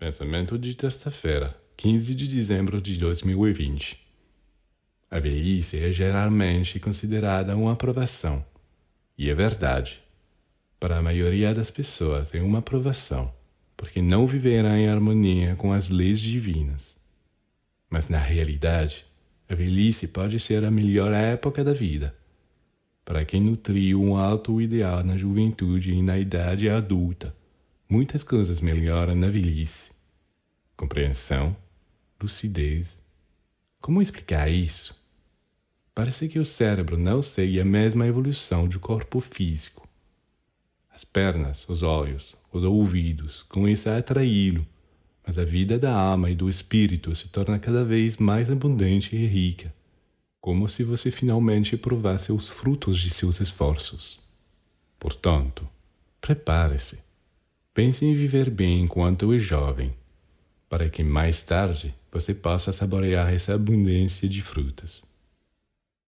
Pensamento de terça-feira, 15 de dezembro de 2020. A velhice é geralmente considerada uma aprovação. E é verdade. Para a maioria das pessoas é uma aprovação, porque não viverá em harmonia com as leis divinas. Mas na realidade, a velhice pode ser a melhor época da vida. Para quem nutriu um alto ideal na juventude e na idade adulta, muitas coisas melhoram na velhice. Compreensão, lucidez. Como explicar isso? Parece que o cérebro não segue a mesma evolução do corpo físico. As pernas, os olhos, os ouvidos começam a atraí-lo, mas a vida da alma e do espírito se torna cada vez mais abundante e rica, como se você finalmente provasse os frutos de seus esforços. Portanto, prepare-se Pense em viver bem enquanto é jovem, para que mais tarde você possa saborear essa abundância de frutas.